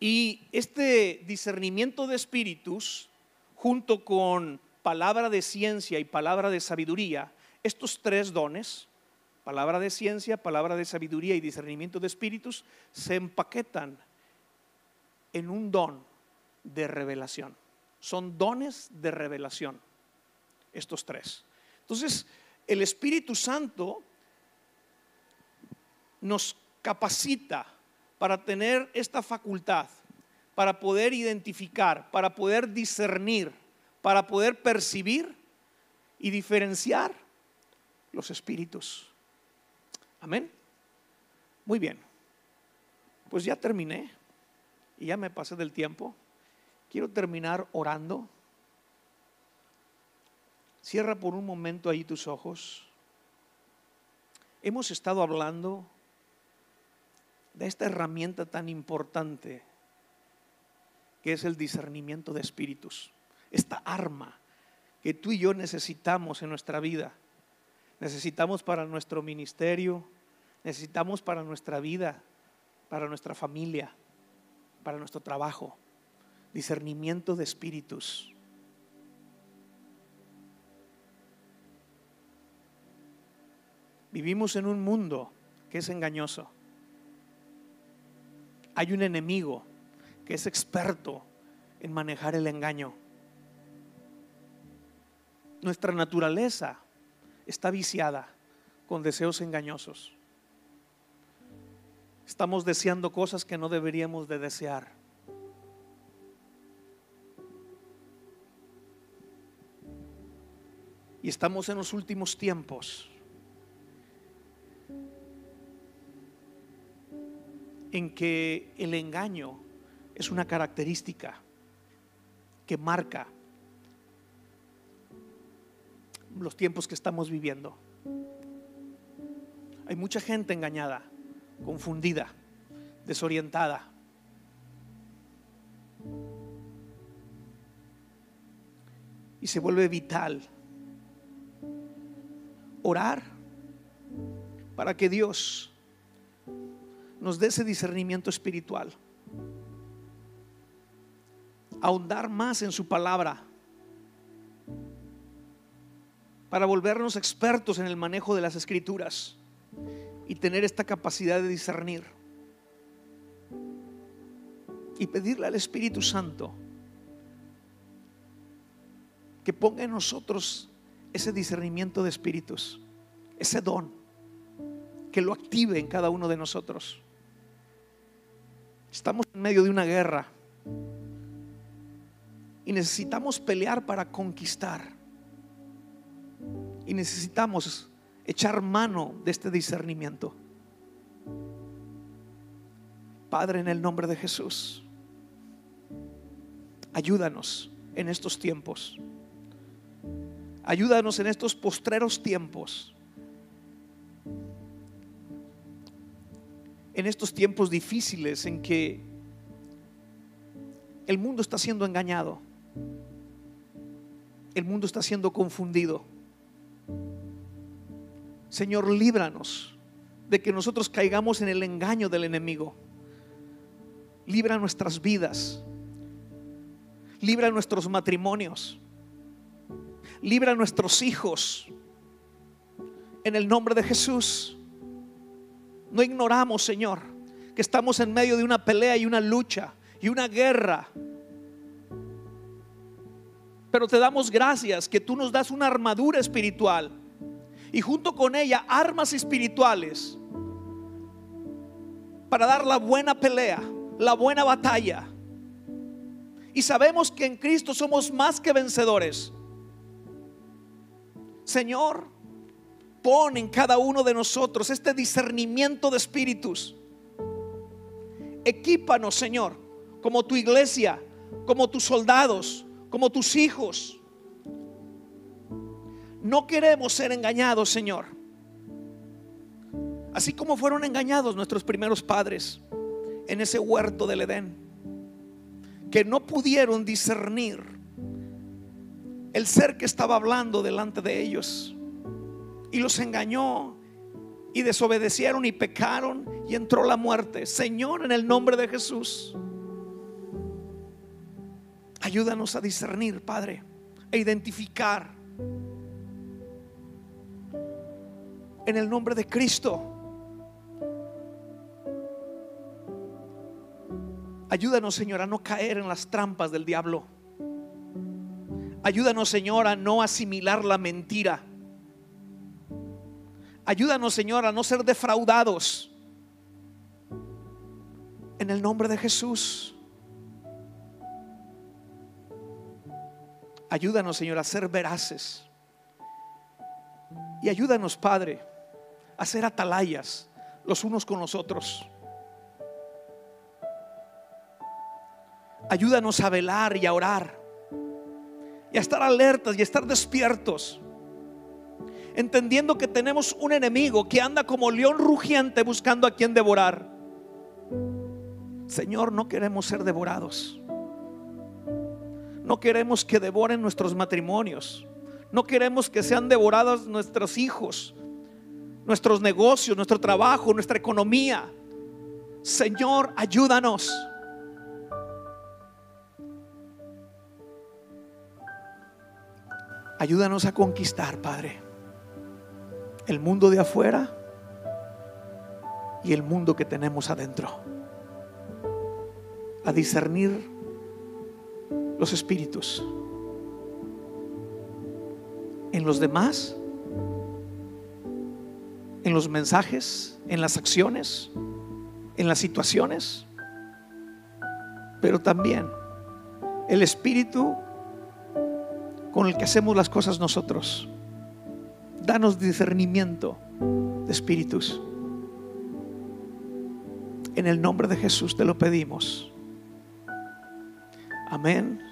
Y este discernimiento de espíritus, junto con palabra de ciencia y palabra de sabiduría, estos tres dones, palabra de ciencia, palabra de sabiduría y discernimiento de espíritus, se empaquetan en un don de revelación. Son dones de revelación, estos tres. Entonces, el Espíritu Santo nos capacita para tener esta facultad, para poder identificar, para poder discernir, para poder percibir y diferenciar los espíritus. Amén. Muy bien. Pues ya terminé y ya me pasé del tiempo. Quiero terminar orando. Cierra por un momento ahí tus ojos. Hemos estado hablando de esta herramienta tan importante que es el discernimiento de espíritus, esta arma que tú y yo necesitamos en nuestra vida, necesitamos para nuestro ministerio, necesitamos para nuestra vida, para nuestra familia, para nuestro trabajo, discernimiento de espíritus. Vivimos en un mundo que es engañoso hay un enemigo que es experto en manejar el engaño. Nuestra naturaleza está viciada con deseos engañosos. Estamos deseando cosas que no deberíamos de desear. Y estamos en los últimos tiempos en que el engaño es una característica que marca los tiempos que estamos viviendo. Hay mucha gente engañada, confundida, desorientada. Y se vuelve vital orar para que Dios nos dé ese discernimiento espiritual. Ahondar más en su palabra. Para volvernos expertos en el manejo de las escrituras y tener esta capacidad de discernir. Y pedirle al Espíritu Santo que ponga en nosotros ese discernimiento de espíritus, ese don, que lo active en cada uno de nosotros. Estamos en medio de una guerra y necesitamos pelear para conquistar. Y necesitamos echar mano de este discernimiento. Padre, en el nombre de Jesús, ayúdanos en estos tiempos. Ayúdanos en estos postreros tiempos. En estos tiempos difíciles en que el mundo está siendo engañado. El mundo está siendo confundido. Señor, líbranos de que nosotros caigamos en el engaño del enemigo. Libra nuestras vidas. Libra nuestros matrimonios libra nuestros hijos. En el nombre de Jesús. No ignoramos, Señor, que estamos en medio de una pelea y una lucha y una guerra. Pero te damos gracias que tú nos das una armadura espiritual y junto con ella armas espirituales para dar la buena pelea, la buena batalla. Y sabemos que en Cristo somos más que vencedores Señor, pon en cada uno de nosotros este discernimiento de espíritus. Equípanos, Señor, como tu iglesia, como tus soldados, como tus hijos. No queremos ser engañados, Señor. Así como fueron engañados nuestros primeros padres en ese huerto del Edén, que no pudieron discernir el ser que estaba hablando delante de ellos y los engañó y desobedecieron y pecaron y entró la muerte. Señor, en el nombre de Jesús, ayúdanos a discernir, Padre, a identificar. En el nombre de Cristo. Ayúdanos, Señor, a no caer en las trampas del diablo. Ayúdanos, Señor, a no asimilar la mentira. Ayúdanos, Señor, a no ser defraudados. En el nombre de Jesús. Ayúdanos, Señor, a ser veraces. Y ayúdanos, Padre, a ser atalayas los unos con los otros. Ayúdanos a velar y a orar y a estar alertas y a estar despiertos. Entendiendo que tenemos un enemigo que anda como león rugiente buscando a quien devorar. Señor, no queremos ser devorados. No queremos que devoren nuestros matrimonios. No queremos que sean devorados nuestros hijos, nuestros negocios, nuestro trabajo, nuestra economía. Señor, ayúdanos. Ayúdanos a conquistar, Padre, el mundo de afuera y el mundo que tenemos adentro. A discernir los espíritus en los demás, en los mensajes, en las acciones, en las situaciones, pero también el espíritu con el que hacemos las cosas nosotros. Danos discernimiento de espíritus. En el nombre de Jesús te lo pedimos. Amén.